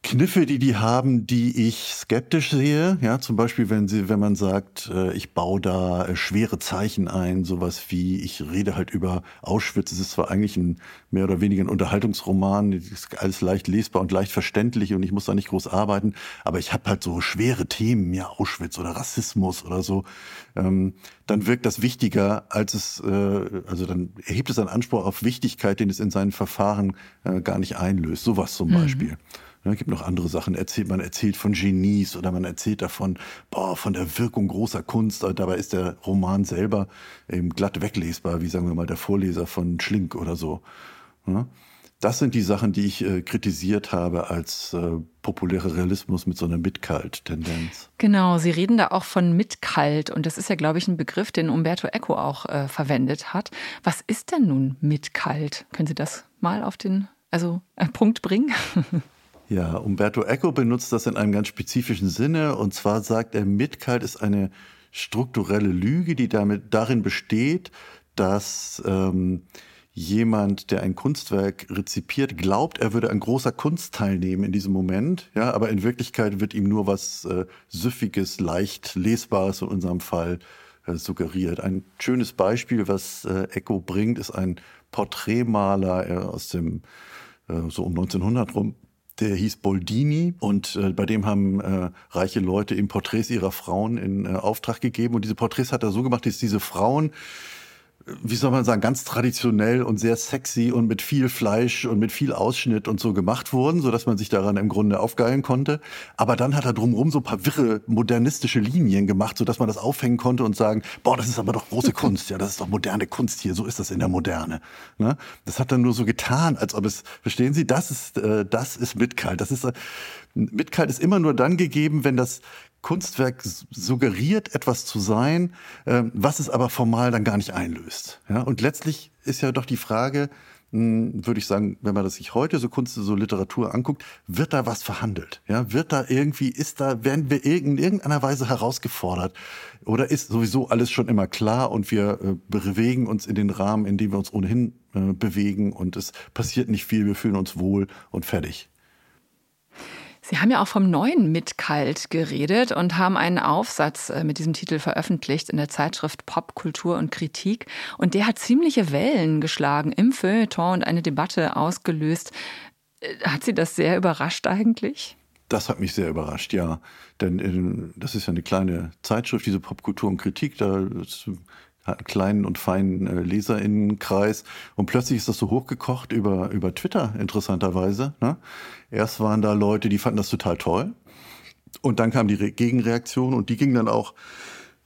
Kniffe, die die haben, die ich skeptisch sehe. Ja, zum Beispiel, wenn sie, wenn man sagt, äh, ich baue da äh, schwere Zeichen ein, sowas wie, ich rede halt über Auschwitz. Es ist zwar eigentlich ein mehr oder weniger ein Unterhaltungsroman, ist alles leicht lesbar und leicht verständlich und ich muss da nicht groß arbeiten, aber ich habe halt so schwere Themen, ja, Auschwitz oder Rassismus oder so. Ähm, dann wirkt das wichtiger, als es, äh, also dann erhebt es einen Anspruch auf Wichtigkeit, den es in seinen Verfahren äh, gar nicht einlöst. Sowas zum mhm. Es gibt noch andere Sachen. Erzählt, man erzählt von Genies oder man erzählt davon, boah, von der Wirkung großer Kunst. Dabei ist der Roman selber eben glatt weglesbar, wie sagen wir mal der Vorleser von Schlink oder so. Das sind die Sachen, die ich äh, kritisiert habe als äh, populärer Realismus mit so einer Mitkalt-Tendenz. Genau, Sie reden da auch von Mitkalt und das ist ja, glaube ich, ein Begriff, den Umberto Eco auch äh, verwendet hat. Was ist denn nun Mitkalt? Können Sie das mal auf den also, äh, Punkt bringen? Ja, Umberto Eco benutzt das in einem ganz spezifischen Sinne. Und zwar sagt er, Mitkalt ist eine strukturelle Lüge, die damit darin besteht, dass ähm, jemand, der ein Kunstwerk rezipiert, glaubt, er würde an großer Kunst teilnehmen in diesem Moment, ja, aber in Wirklichkeit wird ihm nur was äh, süffiges, leicht lesbares in unserem Fall äh, suggeriert. Ein schönes Beispiel, was äh, Eco bringt, ist ein Porträtmaler äh, aus dem äh, so um 1900 rum, der hieß Boldini und äh, bei dem haben äh, reiche Leute ihm Porträts ihrer Frauen in äh, Auftrag gegeben und diese Porträts hat er so gemacht, dass diese Frauen wie soll man sagen, ganz traditionell und sehr sexy und mit viel Fleisch und mit viel Ausschnitt und so gemacht wurden, so dass man sich daran im Grunde aufgeilen konnte. Aber dann hat er drumherum so ein paar wirre modernistische Linien gemacht, so dass man das aufhängen konnte und sagen, boah, das ist aber doch große Kunst, ja, das ist doch moderne Kunst hier, so ist das in der Moderne. Ne? Das hat er nur so getan, als ob es, verstehen Sie, das ist, äh, das ist Mitkalt. Das ist, äh, Mitkalt ist immer nur dann gegeben, wenn das Kunstwerk suggeriert, etwas zu sein, ähm, was es aber formal dann gar nicht einlöst. Ja, und letztlich ist ja doch die Frage, hm, würde ich sagen, wenn man das sich heute so Kunst, so Literatur anguckt, wird da was verhandelt? Ja, wird da irgendwie, ist da, werden wir in irgendeiner Weise herausgefordert? Oder ist sowieso alles schon immer klar und wir äh, bewegen uns in den Rahmen, in dem wir uns ohnehin äh, bewegen und es passiert nicht viel, wir fühlen uns wohl und fertig? Sie haben ja auch vom neuen Mitkalt geredet und haben einen Aufsatz äh, mit diesem Titel veröffentlicht in der Zeitschrift Pop, Kultur und Kritik. Und der hat ziemliche Wellen geschlagen im Feuilleton und eine Debatte ausgelöst. Äh, hat Sie das sehr überrascht eigentlich? Das hat mich sehr überrascht, ja. Denn äh, das ist ja eine kleine Zeitschrift, diese Popkultur und Kritik. Da einen kleinen und feinen äh, Leserinnenkreis. Und plötzlich ist das so hochgekocht über, über Twitter, interessanterweise. Ne? Erst waren da Leute, die fanden das total toll. Und dann kam die Re Gegenreaktion und die ging dann auch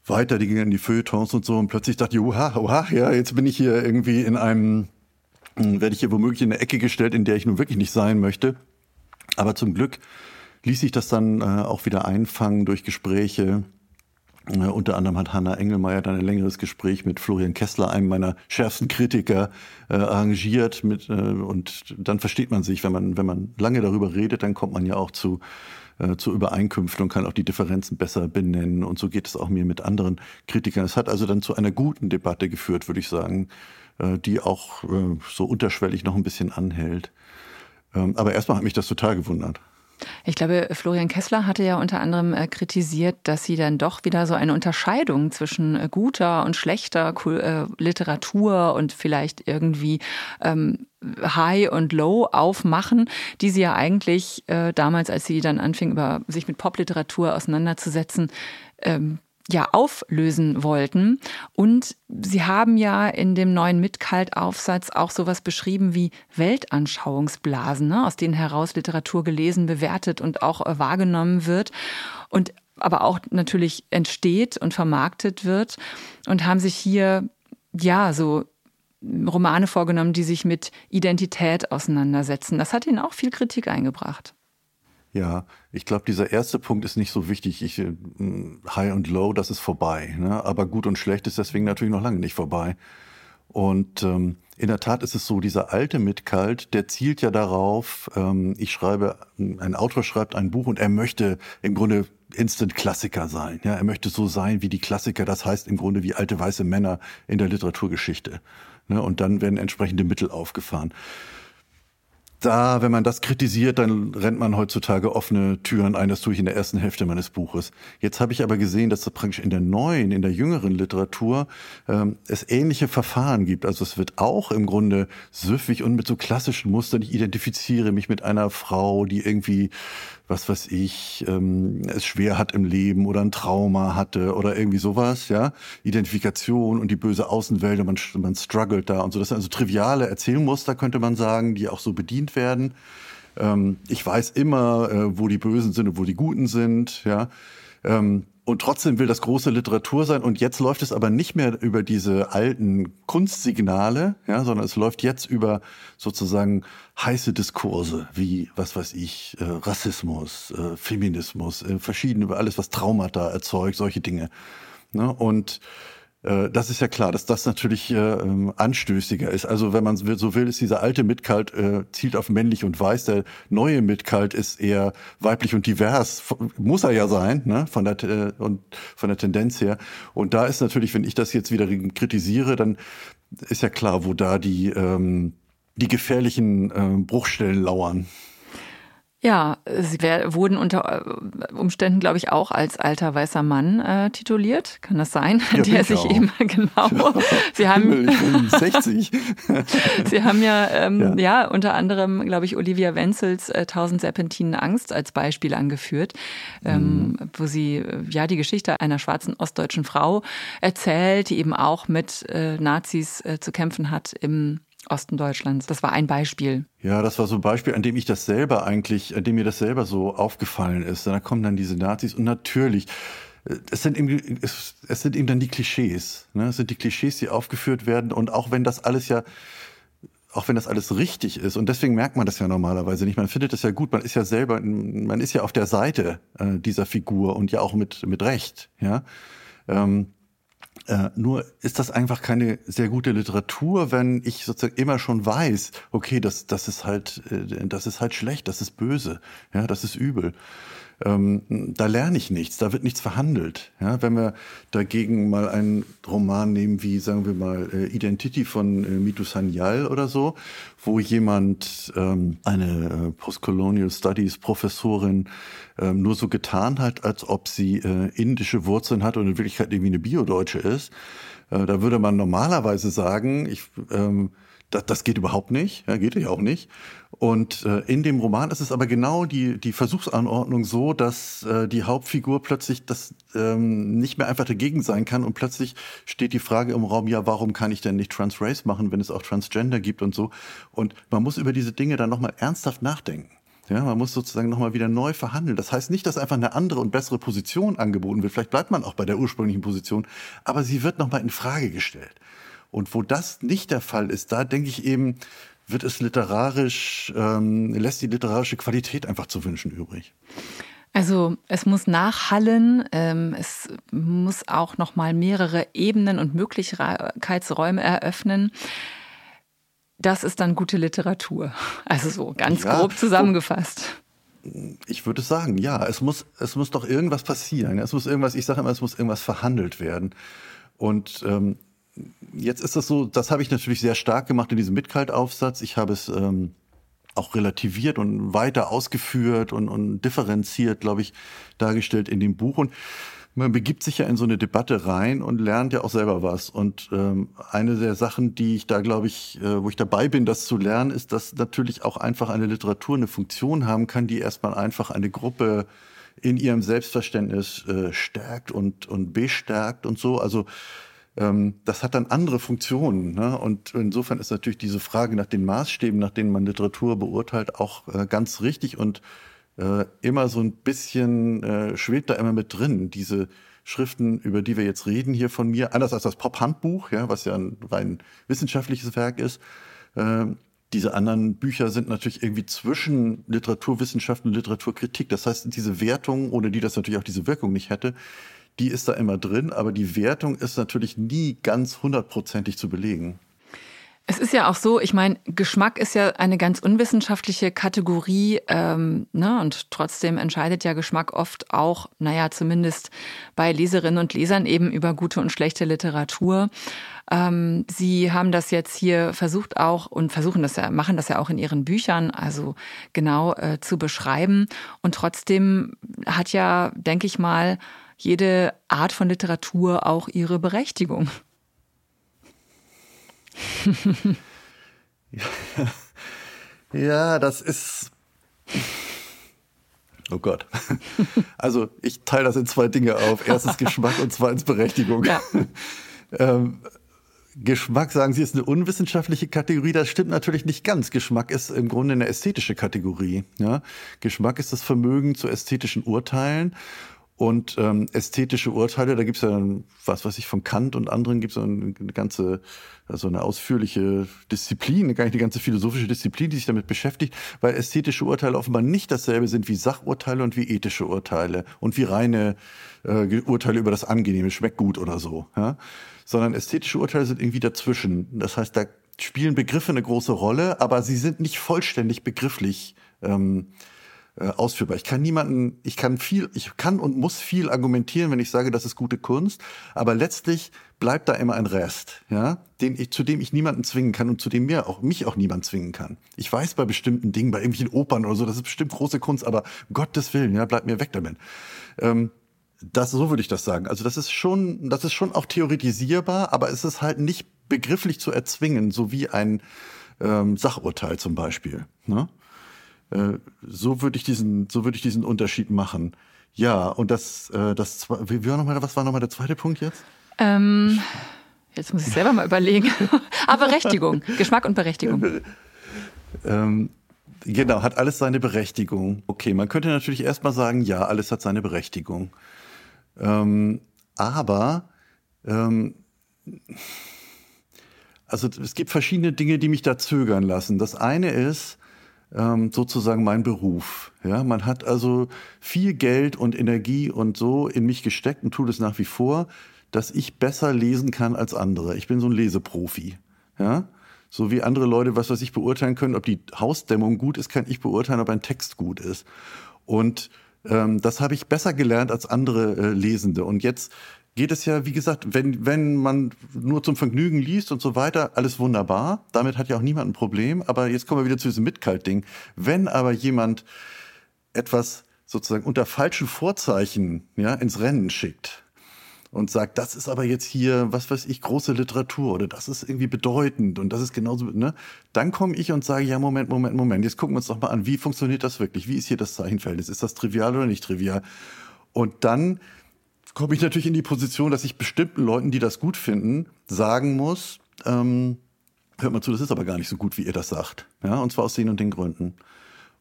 weiter, die gingen in die Feuilletons und so. Und plötzlich dachte ich, oha, oha, ja, jetzt bin ich hier irgendwie in einem, hm, werde ich hier womöglich in eine Ecke gestellt, in der ich nun wirklich nicht sein möchte. Aber zum Glück ließ sich das dann äh, auch wieder einfangen durch Gespräche äh, unter anderem hat Hanna Engelmeier dann ein längeres Gespräch mit Florian Kessler, einem meiner schärfsten Kritiker, äh, arrangiert. Mit, äh, und dann versteht man sich, wenn man, wenn man lange darüber redet, dann kommt man ja auch zu, äh, zu Übereinkünften und kann auch die Differenzen besser benennen. Und so geht es auch mir mit anderen Kritikern. Es hat also dann zu einer guten Debatte geführt, würde ich sagen, äh, die auch äh, so unterschwellig noch ein bisschen anhält. Ähm, aber erstmal hat mich das total gewundert. Ich glaube, Florian Kessler hatte ja unter anderem äh, kritisiert, dass sie dann doch wieder so eine Unterscheidung zwischen äh, guter und schlechter äh, Literatur und vielleicht irgendwie ähm, High und Low aufmachen, die sie ja eigentlich äh, damals, als sie dann anfing, über sich mit Popliteratur auseinanderzusetzen, ähm, ja auflösen wollten. Und sie haben ja in dem neuen Mitkalt-Aufsatz auch sowas beschrieben wie Weltanschauungsblasen, ne, aus denen heraus Literatur gelesen, bewertet und auch äh, wahrgenommen wird. Und aber auch natürlich entsteht und vermarktet wird und haben sich hier ja so Romane vorgenommen, die sich mit Identität auseinandersetzen. Das hat ihnen auch viel Kritik eingebracht. Ja, ich glaube, dieser erste Punkt ist nicht so wichtig. Ich, äh, High und Low, das ist vorbei. Ne? Aber gut und schlecht ist deswegen natürlich noch lange nicht vorbei. Und ähm, in der Tat ist es so, dieser alte Mitkalt, der zielt ja darauf, ähm, ich schreibe, ein Autor schreibt ein Buch und er möchte im Grunde Instant-Klassiker sein. Ja, er möchte so sein wie die Klassiker, das heißt im Grunde wie alte weiße Männer in der Literaturgeschichte. Ne? Und dann werden entsprechende Mittel aufgefahren da, wenn man das kritisiert, dann rennt man heutzutage offene Türen ein. Das tue ich in der ersten Hälfte meines Buches. Jetzt habe ich aber gesehen, dass es praktisch in der neuen, in der jüngeren Literatur ähm, es ähnliche Verfahren gibt. Also es wird auch im Grunde süffig und mit so klassischen Mustern. Ich identifiziere mich mit einer Frau, die irgendwie was weiß ich, ähm, es schwer hat im Leben oder ein Trauma hatte oder irgendwie sowas, ja. Identifikation und die böse Außenwelt und man, man struggelt da und so. Das sind also triviale Erzählmuster, könnte man sagen, die auch so bedient werden. Ähm, ich weiß immer, äh, wo die Bösen sind und wo die Guten sind, ja. Ähm, und trotzdem will das große Literatur sein. Und jetzt läuft es aber nicht mehr über diese alten Kunstsignale, ja, sondern es läuft jetzt über sozusagen heiße Diskurse wie, was weiß ich, äh, Rassismus, äh, Feminismus, äh, verschiedene über alles, was Traumata erzeugt, solche Dinge. Ne? Und das ist ja klar, dass das natürlich äh, ähm, anstößiger ist. Also wenn man so will, ist dieser alte Mitkalt äh, zielt auf männlich und weiß. Der neue Mitkalt ist eher weiblich und divers. Muss er ja sein, ne? von der äh, und von der Tendenz her. Und da ist natürlich, wenn ich das jetzt wieder kritisiere, dann ist ja klar, wo da die ähm, die gefährlichen äh, Bruchstellen lauern. Ja, sie wurden unter äh, Umständen, glaube ich, auch als alter weißer Mann äh, tituliert. Kann das sein? Ja, Der sich auch. eben genau. Sie haben ich bin 60. Sie haben ja, ähm, ja. ja unter anderem, glaube ich, Olivia Wenzels äh, Tausend Serpentinen Angst als Beispiel angeführt, ähm, mhm. wo sie äh, ja die Geschichte einer schwarzen ostdeutschen Frau erzählt, die eben auch mit äh, Nazis äh, zu kämpfen hat im Osten Deutschlands. Das war ein Beispiel. Ja, das war so ein Beispiel, an dem ich das selber eigentlich, an dem mir das selber so aufgefallen ist. Da kommen dann diese Nazis und natürlich, äh, es sind eben, es, es sind eben dann die Klischees. Ne? Es sind die Klischees, die aufgeführt werden. Und auch wenn das alles ja, auch wenn das alles richtig ist, und deswegen merkt man das ja normalerweise nicht, man findet das ja gut, man ist ja selber, man ist ja auf der Seite äh, dieser Figur und ja auch mit, mit Recht, ja. Ähm, äh, nur ist das einfach keine sehr gute Literatur, wenn ich sozusagen immer schon weiß, okay, das, das ist halt, äh, das ist halt schlecht, das ist böse, ja, das ist übel. Ähm, da lerne ich nichts, da wird nichts verhandelt. Ja, wenn wir dagegen mal einen Roman nehmen wie, sagen wir mal, äh, Identity von äh, Mitu Sanyal oder so, wo jemand, ähm, eine äh, Postcolonial Studies Professorin, ähm, nur so getan hat, als ob sie äh, indische Wurzeln hat und in Wirklichkeit irgendwie eine Biodeutsche ist, äh, da würde man normalerweise sagen, ich ähm, das, das geht überhaupt nicht, ja, geht ja auch nicht. Und äh, in dem Roman ist es aber genau die, die Versuchsanordnung so, dass äh, die Hauptfigur plötzlich das ähm, nicht mehr einfach dagegen sein kann und plötzlich steht die Frage im Raum, ja, warum kann ich denn nicht Transrace machen, wenn es auch Transgender gibt und so. Und man muss über diese Dinge dann nochmal ernsthaft nachdenken. Ja, man muss sozusagen nochmal wieder neu verhandeln. Das heißt nicht, dass einfach eine andere und bessere Position angeboten wird. Vielleicht bleibt man auch bei der ursprünglichen Position, aber sie wird nochmal in Frage gestellt. Und wo das nicht der Fall ist, da denke ich eben, wird es literarisch, ähm, lässt die literarische Qualität einfach zu wünschen übrig. Also es muss nachhallen, ähm, es muss auch noch mal mehrere Ebenen und Möglichkeitsräume eröffnen. Das ist dann gute Literatur. Also so ganz ja, grob zusammengefasst. Ich würde sagen, ja, es muss, es muss doch irgendwas passieren. Es muss irgendwas, ich sage immer, es muss irgendwas verhandelt werden. Und ähm, jetzt ist das so, das habe ich natürlich sehr stark gemacht in diesem Mitkaltaufsatz. Ich habe es ähm, auch relativiert und weiter ausgeführt und, und differenziert, glaube ich, dargestellt in dem Buch. Und man begibt sich ja in so eine Debatte rein und lernt ja auch selber was. Und ähm, eine der Sachen, die ich da, glaube ich, äh, wo ich dabei bin, das zu lernen, ist, dass natürlich auch einfach eine Literatur eine Funktion haben kann, die erstmal einfach eine Gruppe in ihrem Selbstverständnis äh, stärkt und, und bestärkt und so. Also das hat dann andere Funktionen. Ne? Und insofern ist natürlich diese Frage nach den Maßstäben, nach denen man Literatur beurteilt, auch äh, ganz richtig und äh, immer so ein bisschen äh, schwebt da immer mit drin. Diese Schriften, über die wir jetzt reden hier von mir, anders als das Pop-Handbuch, ja, was ja ein rein wissenschaftliches Werk ist. Äh, diese anderen Bücher sind natürlich irgendwie zwischen Literaturwissenschaft und Literaturkritik. Das heißt, diese Wertung, ohne die das natürlich auch diese Wirkung nicht hätte, die ist da immer drin, aber die Wertung ist natürlich nie ganz hundertprozentig zu belegen. Es ist ja auch so, ich meine, Geschmack ist ja eine ganz unwissenschaftliche Kategorie, ähm, ne? und trotzdem entscheidet ja Geschmack oft auch, naja, zumindest bei Leserinnen und Lesern eben über gute und schlechte Literatur. Ähm, Sie haben das jetzt hier versucht auch und versuchen das ja, machen das ja auch in Ihren Büchern, also genau äh, zu beschreiben. Und trotzdem hat ja, denke ich mal, jede Art von Literatur auch ihre Berechtigung. ja, das ist. Oh Gott. Also ich teile das in zwei Dinge auf. Erstens Geschmack und zweitens Berechtigung. Ja. ähm, Geschmack, sagen Sie, ist eine unwissenschaftliche Kategorie. Das stimmt natürlich nicht ganz. Geschmack ist im Grunde eine ästhetische Kategorie. Ja? Geschmack ist das Vermögen zu ästhetischen Urteilen. Und ähm, ästhetische Urteile, da gibt es ja was weiß ich von Kant und anderen gibt es eine ganze, also eine ausführliche Disziplin, gar nicht eine ganze philosophische Disziplin, die sich damit beschäftigt, weil ästhetische Urteile offenbar nicht dasselbe sind wie Sachurteile und wie ethische Urteile und wie reine äh, Urteile über das Angenehme, schmeckt gut oder so, ja? sondern ästhetische Urteile sind irgendwie dazwischen. Das heißt, da spielen Begriffe eine große Rolle, aber sie sind nicht vollständig begrifflich. Ähm, äh, ausführbar. Ich kann niemanden, ich kann viel, ich kann und muss viel argumentieren, wenn ich sage, das ist gute Kunst, aber letztlich bleibt da immer ein Rest, ja, den ich, zu dem ich niemanden zwingen kann und zu dem mir auch, mich auch niemand zwingen kann. Ich weiß bei bestimmten Dingen, bei irgendwelchen Opern oder so, das ist bestimmt große Kunst, aber Gottes Willen, ja, bleibt mir weg damit. Ähm, das, so würde ich das sagen. Also das ist schon, das ist schon auch theoretisierbar, aber es ist halt nicht begrifflich zu erzwingen, so wie ein ähm, Sachurteil zum Beispiel. Ne? Äh, so würde ich diesen, so würde ich diesen Unterschied machen. Ja, und das, äh, das, wie, war noch mal, was war nochmal der zweite Punkt jetzt? Ähm, jetzt muss ich selber mal überlegen. Aber Berechtigung, Geschmack und Berechtigung. Ähm, genau, hat alles seine Berechtigung. Okay, man könnte natürlich erstmal sagen, ja, alles hat seine Berechtigung. Ähm, aber ähm, also es gibt verschiedene Dinge, die mich da zögern lassen. Das eine ist, ähm, sozusagen mein Beruf. Ja, man hat also viel Geld und Energie und so in mich gesteckt und tut es nach wie vor, dass ich besser lesen kann als andere. Ich bin so ein Leseprofi. Ja, so wie andere Leute, was weiß ich, beurteilen können, ob die Hausdämmung gut ist, kann ich beurteilen, ob ein Text gut ist. Und Ähm, das habe ich besser gelernt als andere äh, Lesende. Und jetzt geht es ja, wie gesagt, wenn, wenn man nur zum Vergnügen liest und so weiter, alles wunderbar. Damit hat ja auch niemand ein Problem. Aber jetzt kommen wir wieder zu diesem Mitkalt-Ding. Wenn aber jemand etwas sozusagen unter falschen Vorzeichen ja, ins Rennen schickt und sagt, das ist aber jetzt hier, was weiß ich, große Literatur oder das ist irgendwie bedeutend und das ist genauso, ne? Dann komme ich und sage, ja, Moment, Moment, Moment, jetzt gucken wir uns doch mal an, wie funktioniert das wirklich? Wie ist hier das Zeichenverhältnis? Ist das trivial oder nicht trivial? Und dann komme ich natürlich in die Position, dass ich bestimmten Leuten, die das gut finden, sagen muss, ähm, hört mal zu, das ist aber gar nicht so gut, wie ihr das sagt. Ja, und zwar aus den und den Gründen.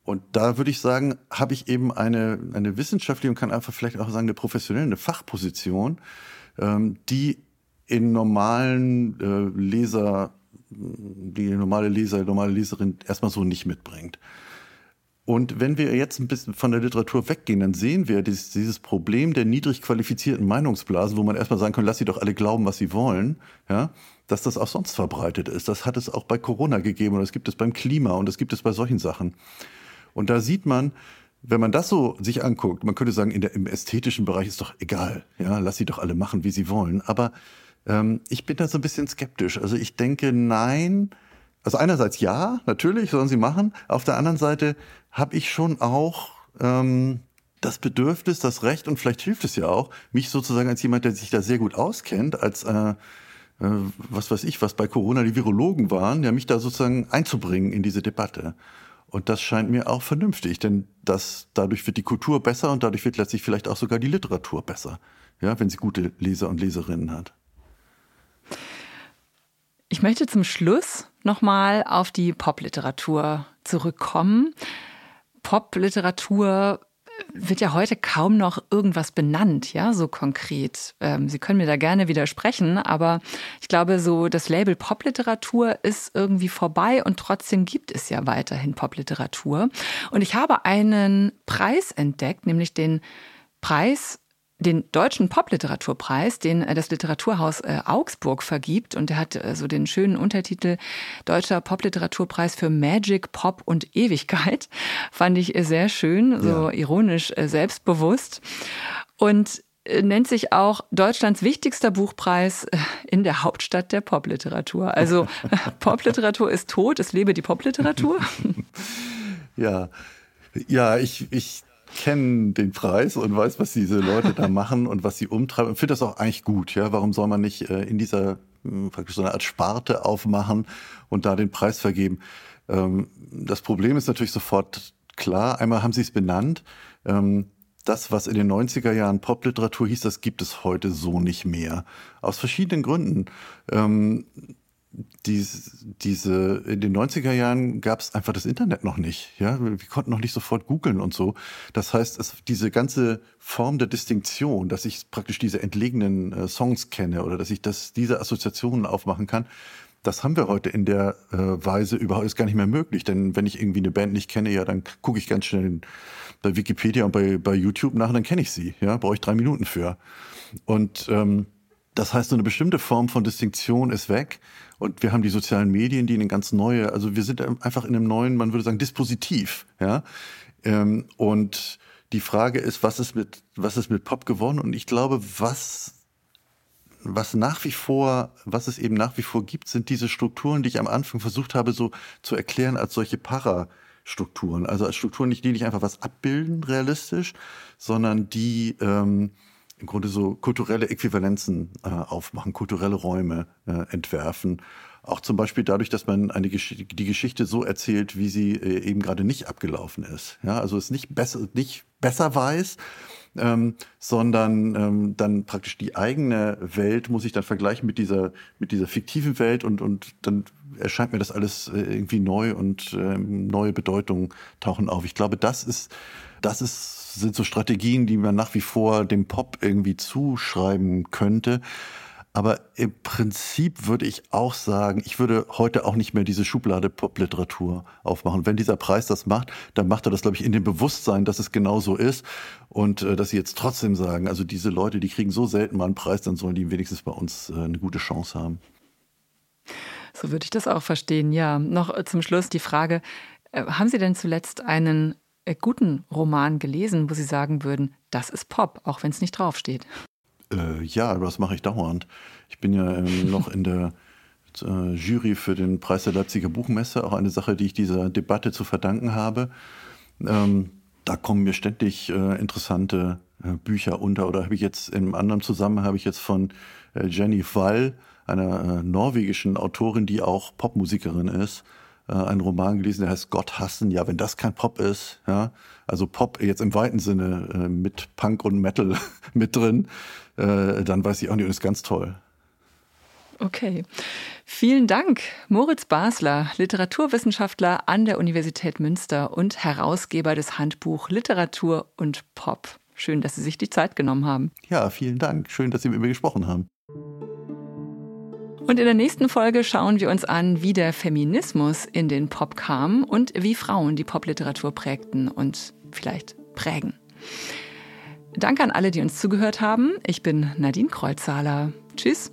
Und da würde ich sagen, habe ich eben eine, eine wissenschaftliche und kann einfach vielleicht auch sagen, eine professionelle, eine Fachposition, ähm, die in normalen äh, Leser, die normale Leser, normale Leserin erstmal so nicht mitbringt. Und wenn wir jetzt ein bisschen von der Literatur weggehen, dann sehen wir dieses, dieses Problem der niedrig qualifizierten Meinungsblasen, wo man erstmal sagen kann, lass sie doch alle glauben, was sie wollen, ja, dass das auch sonst verbreitet ist. Das hat es auch bei Corona gegeben und das gibt es beim Klima und das gibt es bei solchen Sachen. Und da sieht man, wenn man das so sich anguckt, man könnte sagen, der, im ästhetischen Bereich ist doch egal, ja, lass sie doch alle machen, wie sie wollen. Aber ähm, ich bin da so ein bisschen skeptisch. Also ich denke, nein. Also einerseits ja, natürlich sollen sie machen. Auf der anderen Seite habe ich schon auch ähm, das Bedürfnis, das Recht und vielleicht hilft es ja auch, mich sozusagen als jemand, der sich da sehr gut auskennt, als äh, äh, was weiß ich, was bei Corona die Virologen waren, ja mich da sozusagen einzubringen in diese Debatte. Und das scheint mir auch vernünftig, denn das, dadurch wird die Kultur besser und dadurch wird letztlich vielleicht auch sogar die Literatur besser, ja, wenn sie gute Leser und Leserinnen hat. Ich möchte zum Schluss nochmal auf die Popliteratur zurückkommen. Popliteratur wird ja heute kaum noch irgendwas benannt, ja, so konkret. Ähm, Sie können mir da gerne widersprechen, aber ich glaube, so das Label Popliteratur ist irgendwie vorbei und trotzdem gibt es ja weiterhin Popliteratur. Und ich habe einen Preis entdeckt, nämlich den Preis den deutschen Popliteraturpreis, den äh, das Literaturhaus äh, Augsburg vergibt. Und der hat äh, so den schönen Untertitel Deutscher Popliteraturpreis für Magic, Pop und Ewigkeit. Fand ich sehr schön, so ja. ironisch selbstbewusst. Und nennt sich auch Deutschlands wichtigster Buchpreis in der Hauptstadt der Popliteratur. Also Popliteratur ist tot, es lebe die Popliteratur. Ja, ja, ich, ich kenne den Preis und weiß, was diese Leute da machen und was sie umtreiben. Und finde das auch eigentlich gut. Ja, warum soll man nicht äh, in dieser äh, praktisch so eine Art Sparte aufmachen und da den Preis vergeben? Ähm, das Problem ist natürlich sofort klar. Einmal haben sie es benannt. Ähm, das, was in den 90er Jahren Popliteratur hieß, das gibt es heute so nicht mehr. Aus verschiedenen Gründen. Dies, diese, in den 90er Jahren gab es einfach das Internet noch nicht. Ja, wir konnten noch nicht sofort googeln und so. Das heißt, es, diese ganze Form der Distinktion, dass ich praktisch diese entlegenen äh, Songs kenne oder dass ich das, diese Assoziationen aufmachen kann, das haben wir heute in der äh, Weise überhaupt ist gar nicht mehr möglich. Denn wenn ich irgendwie eine Band nicht kenne, ja, dann gucke ich ganz schnell bei Wikipedia und bei, bei YouTube nach, dann kenne ich sie. Ja, brauche ich drei Minuten für. Und ähm, das heißt, so eine bestimmte Form von Distinktion ist weg. Und wir haben die sozialen Medien, die eine ganz neue, also wir sind einfach in einem neuen, man würde sagen, Dispositiv, ja. Ähm, und die Frage ist, was ist mit, was ist mit Pop geworden? Und ich glaube, was, was nach wie vor, was es eben nach wie vor gibt, sind diese Strukturen, die ich am Anfang versucht habe, so zu erklären als solche Parastrukturen. Also als Strukturen, die nicht einfach was abbilden, realistisch, sondern die, ähm, im Grunde so kulturelle Äquivalenzen äh, aufmachen, kulturelle Räume äh, entwerfen. Auch zum Beispiel dadurch, dass man eine Gesch die Geschichte so erzählt, wie sie äh, eben gerade nicht abgelaufen ist. Ja, also es nicht besser, nicht besser weiß, ähm, sondern ähm, dann praktisch die eigene Welt muss ich dann vergleichen mit dieser mit dieser fiktiven Welt und und dann erscheint mir das alles äh, irgendwie neu und äh, neue Bedeutungen tauchen auf. Ich glaube, das ist das ist sind so Strategien, die man nach wie vor dem Pop irgendwie zuschreiben könnte. Aber im Prinzip würde ich auch sagen, ich würde heute auch nicht mehr diese Schublade Popliteratur aufmachen. Wenn dieser Preis das macht, dann macht er das, glaube ich, in dem Bewusstsein, dass es genau so ist. Und äh, dass sie jetzt trotzdem sagen, also diese Leute, die kriegen so selten mal einen Preis, dann sollen die wenigstens bei uns äh, eine gute Chance haben. So würde ich das auch verstehen, ja. Noch äh, zum Schluss die Frage, äh, haben Sie denn zuletzt einen äh, guten Roman gelesen, wo Sie sagen würden, das ist Pop, auch wenn es nicht draufsteht? Äh, ja, das mache ich dauernd. Ich bin ja ähm, noch in der äh, Jury für den Preis der Leipziger Buchmesse, auch eine Sache, die ich dieser Debatte zu verdanken habe. Ähm, da kommen mir ständig äh, interessante äh, Bücher unter. Oder habe ich jetzt im anderen Zusammenhang habe ich jetzt von Jenny Wall, einer norwegischen Autorin, die auch Popmusikerin ist, äh, einen Roman gelesen, der heißt Gott hassen. Ja, wenn das kein Pop ist, ja, also Pop jetzt im weiten Sinne äh, mit Punk und Metal mit drin, äh, dann weiß ich auch nicht, und ist ganz toll. Okay. Vielen Dank, Moritz Basler, Literaturwissenschaftler an der Universität Münster und Herausgeber des Handbuch Literatur und Pop. Schön, dass Sie sich die Zeit genommen haben. Ja, vielen Dank. Schön, dass Sie mit mir gesprochen haben. Und in der nächsten Folge schauen wir uns an, wie der Feminismus in den Pop kam und wie Frauen die Popliteratur prägten und vielleicht prägen. Danke an alle, die uns zugehört haben. Ich bin Nadine Kreuzhaler. Tschüss.